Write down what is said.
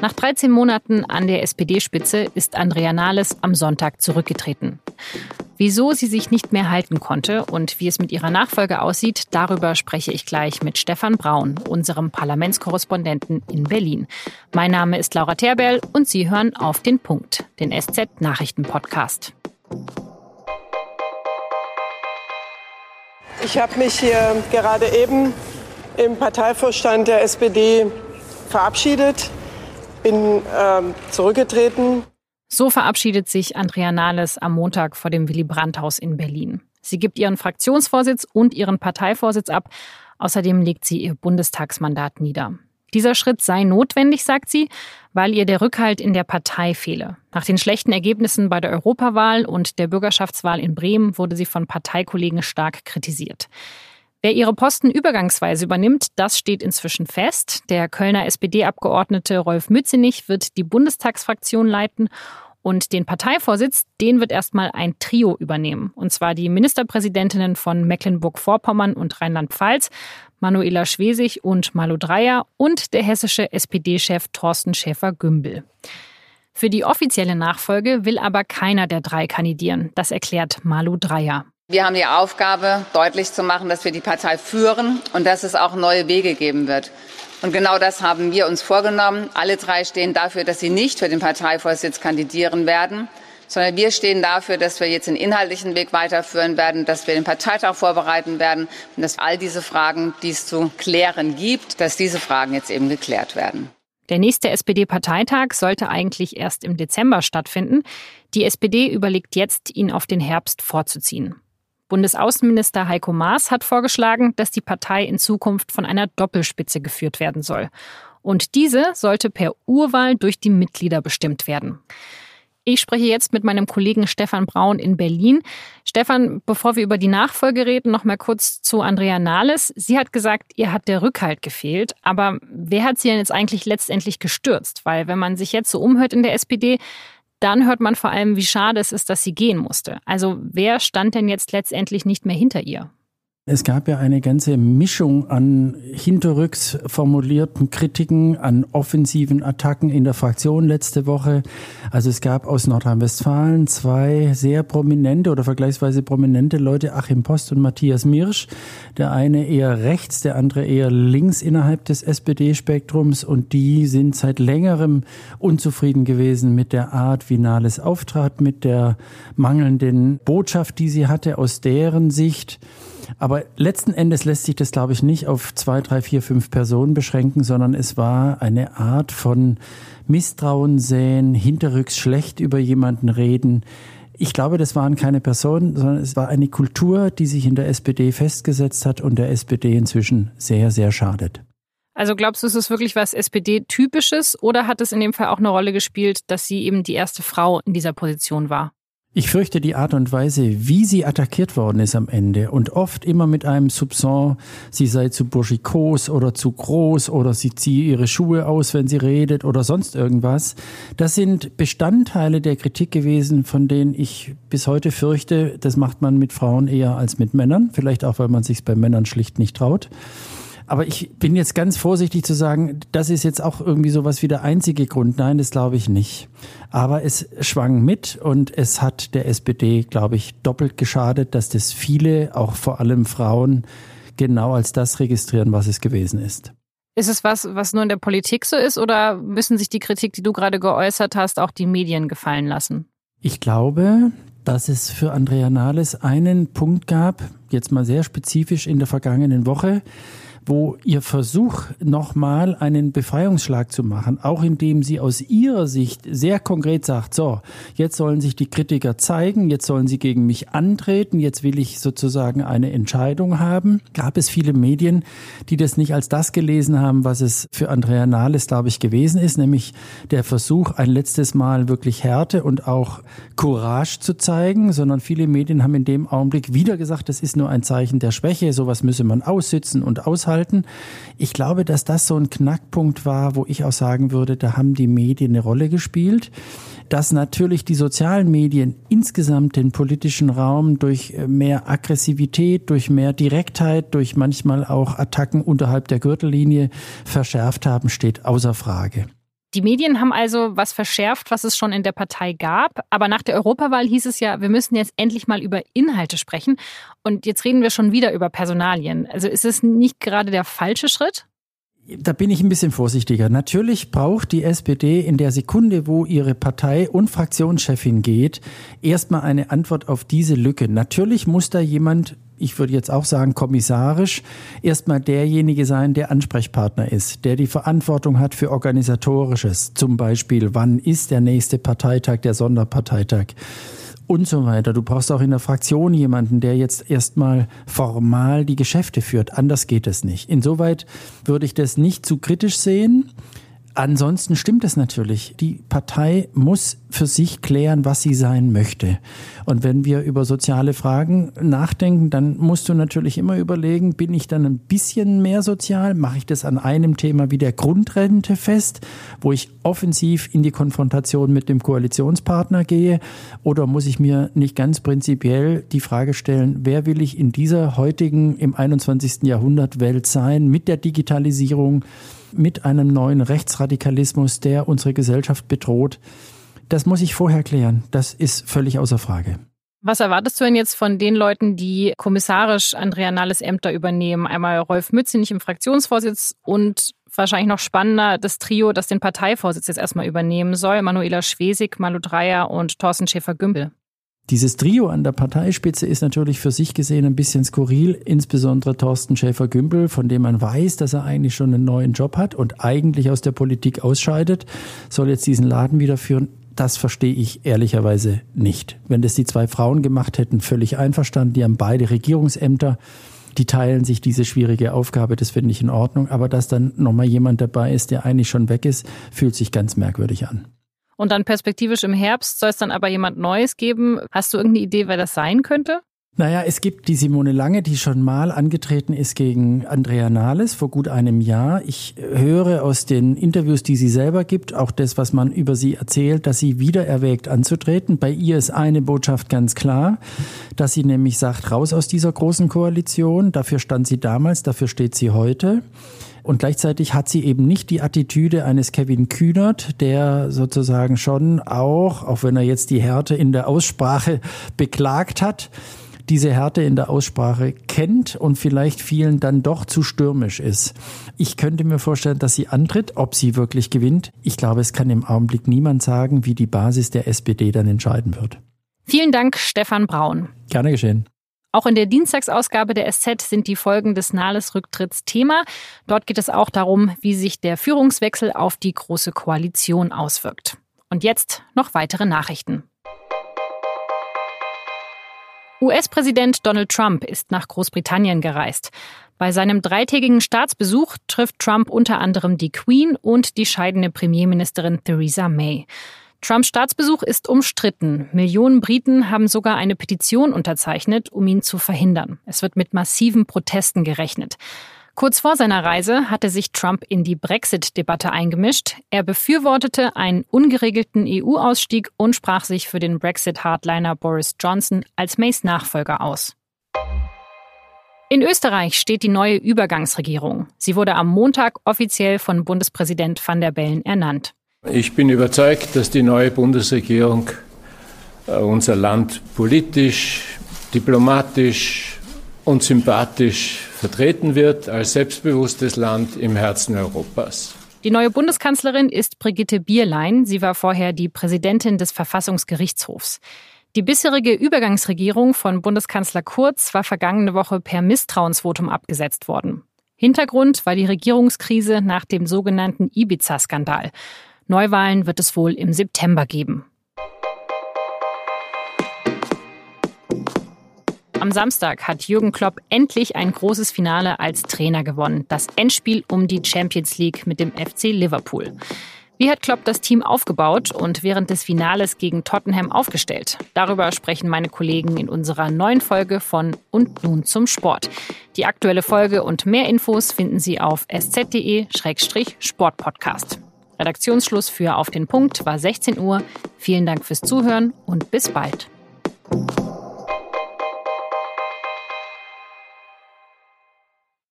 Nach 13 Monaten an der SPD-Spitze ist Andrea Nahles am Sonntag zurückgetreten. Wieso sie sich nicht mehr halten konnte und wie es mit ihrer Nachfolge aussieht, darüber spreche ich gleich mit Stefan Braun, unserem Parlamentskorrespondenten in Berlin. Mein Name ist Laura Terberl und Sie hören auf den Punkt, den SZ-Nachrichten-Podcast. Ich habe mich hier gerade eben im Parteivorstand der SPD verabschiedet, bin ähm, zurückgetreten. So verabschiedet sich Andrea Nahles am Montag vor dem Willy Brandt-Haus in Berlin. Sie gibt ihren Fraktionsvorsitz und ihren Parteivorsitz ab. Außerdem legt sie ihr Bundestagsmandat nieder. Dieser Schritt sei notwendig, sagt sie, weil ihr der Rückhalt in der Partei fehle. Nach den schlechten Ergebnissen bei der Europawahl und der Bürgerschaftswahl in Bremen wurde sie von Parteikollegen stark kritisiert. Wer ihre Posten übergangsweise übernimmt, das steht inzwischen fest. Der Kölner SPD-Abgeordnete Rolf Mützenich wird die Bundestagsfraktion leiten und den Parteivorsitz, den wird erstmal ein Trio übernehmen. Und zwar die Ministerpräsidentinnen von Mecklenburg-Vorpommern und Rheinland-Pfalz, Manuela Schwesig und Malu Dreyer und der hessische SPD-Chef Thorsten Schäfer-Gümbel. Für die offizielle Nachfolge will aber keiner der drei kandidieren. Das erklärt Malu Dreyer. Wir haben die Aufgabe, deutlich zu machen, dass wir die Partei führen und dass es auch neue Wege geben wird. Und genau das haben wir uns vorgenommen. Alle drei stehen dafür, dass sie nicht für den Parteivorsitz kandidieren werden, sondern wir stehen dafür, dass wir jetzt den inhaltlichen Weg weiterführen werden, dass wir den Parteitag vorbereiten werden und dass all diese Fragen, die es zu klären gibt, dass diese Fragen jetzt eben geklärt werden. Der nächste SPD-Parteitag sollte eigentlich erst im Dezember stattfinden. Die SPD überlegt jetzt, ihn auf den Herbst vorzuziehen. Bundesaußenminister Heiko Maas hat vorgeschlagen, dass die Partei in Zukunft von einer Doppelspitze geführt werden soll. Und diese sollte per Urwahl durch die Mitglieder bestimmt werden. Ich spreche jetzt mit meinem Kollegen Stefan Braun in Berlin. Stefan, bevor wir über die Nachfolge reden, noch mal kurz zu Andrea Nahles. Sie hat gesagt, ihr hat der Rückhalt gefehlt. Aber wer hat sie denn jetzt eigentlich letztendlich gestürzt? Weil wenn man sich jetzt so umhört in der SPD, dann hört man vor allem, wie schade es ist, dass sie gehen musste. Also wer stand denn jetzt letztendlich nicht mehr hinter ihr? Es gab ja eine ganze Mischung an hinterrücks formulierten Kritiken, an offensiven Attacken in der Fraktion letzte Woche. Also es gab aus Nordrhein-Westfalen zwei sehr prominente oder vergleichsweise prominente Leute, Achim Post und Matthias Mirsch. Der eine eher rechts, der andere eher links innerhalb des SPD-Spektrums und die sind seit längerem unzufrieden gewesen mit der Art, wie Nahles auftrat, mit der mangelnden Botschaft, die sie hatte aus deren Sicht. Aber letzten Endes lässt sich das, glaube ich, nicht auf zwei, drei, vier, fünf Personen beschränken, sondern es war eine Art von Misstrauen säen, hinterrücks schlecht über jemanden reden. Ich glaube, das waren keine Personen, sondern es war eine Kultur, die sich in der SPD festgesetzt hat und der SPD inzwischen sehr, sehr schadet. Also glaubst du, ist es wirklich was SPD-typisches oder hat es in dem Fall auch eine Rolle gespielt, dass sie eben die erste Frau in dieser Position war? Ich fürchte die Art und Weise, wie sie attackiert worden ist am Ende und oft immer mit einem Soupçon, sie sei zu burschikos oder zu groß oder sie ziehe ihre Schuhe aus, wenn sie redet oder sonst irgendwas. Das sind Bestandteile der Kritik gewesen, von denen ich bis heute fürchte, das macht man mit Frauen eher als mit Männern, vielleicht auch, weil man sich bei Männern schlicht nicht traut. Aber ich bin jetzt ganz vorsichtig zu sagen, das ist jetzt auch irgendwie sowas wie der einzige Grund. Nein, das glaube ich nicht. Aber es schwang mit und es hat der SPD, glaube ich, doppelt geschadet, dass das viele, auch vor allem Frauen, genau als das registrieren, was es gewesen ist. Ist es was, was nur in der Politik so ist oder müssen sich die Kritik, die du gerade geäußert hast, auch die Medien gefallen lassen? Ich glaube, dass es für Andrea Nahles einen Punkt gab, jetzt mal sehr spezifisch in der vergangenen Woche, wo ihr Versuch, nochmal einen Befreiungsschlag zu machen, auch indem sie aus ihrer Sicht sehr konkret sagt, so, jetzt sollen sich die Kritiker zeigen, jetzt sollen sie gegen mich antreten, jetzt will ich sozusagen eine Entscheidung haben, gab es viele Medien, die das nicht als das gelesen haben, was es für Andrea Nahles, glaube ich, gewesen ist, nämlich der Versuch, ein letztes Mal wirklich Härte und auch Courage zu zeigen, sondern viele Medien haben in dem Augenblick wieder gesagt, das ist nur ein Zeichen der Schwäche, sowas müsse man aussitzen und aushalten aushalten. Ich glaube, dass das so ein Knackpunkt war, wo ich auch sagen würde, da haben die Medien eine Rolle gespielt dass natürlich die sozialen Medien insgesamt den politischen Raum durch äh, mehr Aggressivität, durch mehr Direktheit, durch manchmal auch Attacken unterhalb der Gürtellinie verschärft haben, steht außer Frage. Die Medien haben also was verschärft, was es schon in der Partei gab. Aber nach der Europawahl hieß es ja, wir müssen jetzt endlich mal über Inhalte sprechen. Und jetzt reden wir schon wieder über Personalien. Also ist es nicht gerade der falsche Schritt? Da bin ich ein bisschen vorsichtiger. Natürlich braucht die SPD in der Sekunde, wo ihre Partei- und Fraktionschefin geht, erstmal eine Antwort auf diese Lücke. Natürlich muss da jemand ich würde jetzt auch sagen, kommissarisch erstmal derjenige sein, der Ansprechpartner ist, der die Verantwortung hat für Organisatorisches. Zum Beispiel, wann ist der nächste Parteitag, der Sonderparteitag? und so weiter. Du brauchst auch in der Fraktion jemanden, der jetzt erstmal formal die Geschäfte führt. Anders geht es nicht. Insoweit würde ich das nicht zu kritisch sehen. Ansonsten stimmt es natürlich. Die Partei muss für sich klären, was sie sein möchte. Und wenn wir über soziale Fragen nachdenken, dann musst du natürlich immer überlegen, bin ich dann ein bisschen mehr sozial? Mache ich das an einem Thema wie der Grundrente fest, wo ich offensiv in die Konfrontation mit dem Koalitionspartner gehe? Oder muss ich mir nicht ganz prinzipiell die Frage stellen, wer will ich in dieser heutigen, im 21. Jahrhundert Welt sein mit der Digitalisierung? Mit einem neuen Rechtsradikalismus, der unsere Gesellschaft bedroht. Das muss ich vorher klären. Das ist völlig außer Frage. Was erwartest du denn jetzt von den Leuten, die kommissarisch Andrea Nahles Ämter übernehmen? Einmal Rolf Mützenich im Fraktionsvorsitz und wahrscheinlich noch spannender das Trio, das den Parteivorsitz jetzt erstmal übernehmen soll. Manuela Schwesig, Malu Dreyer und Thorsten Schäfer-Gümbel. Dieses Trio an der Parteispitze ist natürlich für sich gesehen ein bisschen skurril, insbesondere Thorsten Schäfer-Gümbel, von dem man weiß, dass er eigentlich schon einen neuen Job hat und eigentlich aus der Politik ausscheidet, soll jetzt diesen Laden wieder führen. Das verstehe ich ehrlicherweise nicht. Wenn das die zwei Frauen gemacht hätten, völlig einverstanden. Die haben beide Regierungsämter. Die teilen sich diese schwierige Aufgabe, das finde ich in Ordnung. Aber dass dann nochmal jemand dabei ist, der eigentlich schon weg ist, fühlt sich ganz merkwürdig an. Und dann perspektivisch im Herbst soll es dann aber jemand Neues geben. Hast du irgendeine Idee, wer das sein könnte? Naja, es gibt die Simone Lange, die schon mal angetreten ist gegen Andrea Nahles vor gut einem Jahr. Ich höre aus den Interviews, die sie selber gibt, auch das, was man über sie erzählt, dass sie wieder erwägt anzutreten. Bei ihr ist eine Botschaft ganz klar, dass sie nämlich sagt, raus aus dieser großen Koalition. Dafür stand sie damals, dafür steht sie heute. Und gleichzeitig hat sie eben nicht die Attitüde eines Kevin Kühnert, der sozusagen schon auch, auch wenn er jetzt die Härte in der Aussprache beklagt hat, diese Härte in der Aussprache kennt und vielleicht vielen dann doch zu stürmisch ist. Ich könnte mir vorstellen, dass sie antritt, ob sie wirklich gewinnt. Ich glaube, es kann im Augenblick niemand sagen, wie die Basis der SPD dann entscheiden wird. Vielen Dank, Stefan Braun. Gerne geschehen. Auch in der Dienstagsausgabe der SZ sind die Folgen des Nahles-Rücktritts Thema. Dort geht es auch darum, wie sich der Führungswechsel auf die Große Koalition auswirkt. Und jetzt noch weitere Nachrichten. US-Präsident Donald Trump ist nach Großbritannien gereist. Bei seinem dreitägigen Staatsbesuch trifft Trump unter anderem die Queen und die scheidende Premierministerin Theresa May. Trumps Staatsbesuch ist umstritten. Millionen Briten haben sogar eine Petition unterzeichnet, um ihn zu verhindern. Es wird mit massiven Protesten gerechnet. Kurz vor seiner Reise hatte sich Trump in die Brexit-Debatte eingemischt. Er befürwortete einen ungeregelten EU-Ausstieg und sprach sich für den Brexit-Hardliner Boris Johnson als Mays Nachfolger aus. In Österreich steht die neue Übergangsregierung. Sie wurde am Montag offiziell von Bundespräsident van der Bellen ernannt. Ich bin überzeugt, dass die neue Bundesregierung äh, unser Land politisch, diplomatisch und sympathisch vertreten wird als selbstbewusstes Land im Herzen Europas. Die neue Bundeskanzlerin ist Brigitte Bierlein. Sie war vorher die Präsidentin des Verfassungsgerichtshofs. Die bisherige Übergangsregierung von Bundeskanzler Kurz war vergangene Woche per Misstrauensvotum abgesetzt worden. Hintergrund war die Regierungskrise nach dem sogenannten Ibiza-Skandal. Neuwahlen wird es wohl im September geben. Am Samstag hat Jürgen Klopp endlich ein großes Finale als Trainer gewonnen. Das Endspiel um die Champions League mit dem FC Liverpool. Wie hat Klopp das Team aufgebaut und während des Finales gegen Tottenham aufgestellt? Darüber sprechen meine Kollegen in unserer neuen Folge von Und nun zum Sport. Die aktuelle Folge und mehr Infos finden Sie auf sz.de-sportpodcast. Redaktionsschluss für Auf den Punkt war 16 Uhr. Vielen Dank fürs Zuhören und bis bald.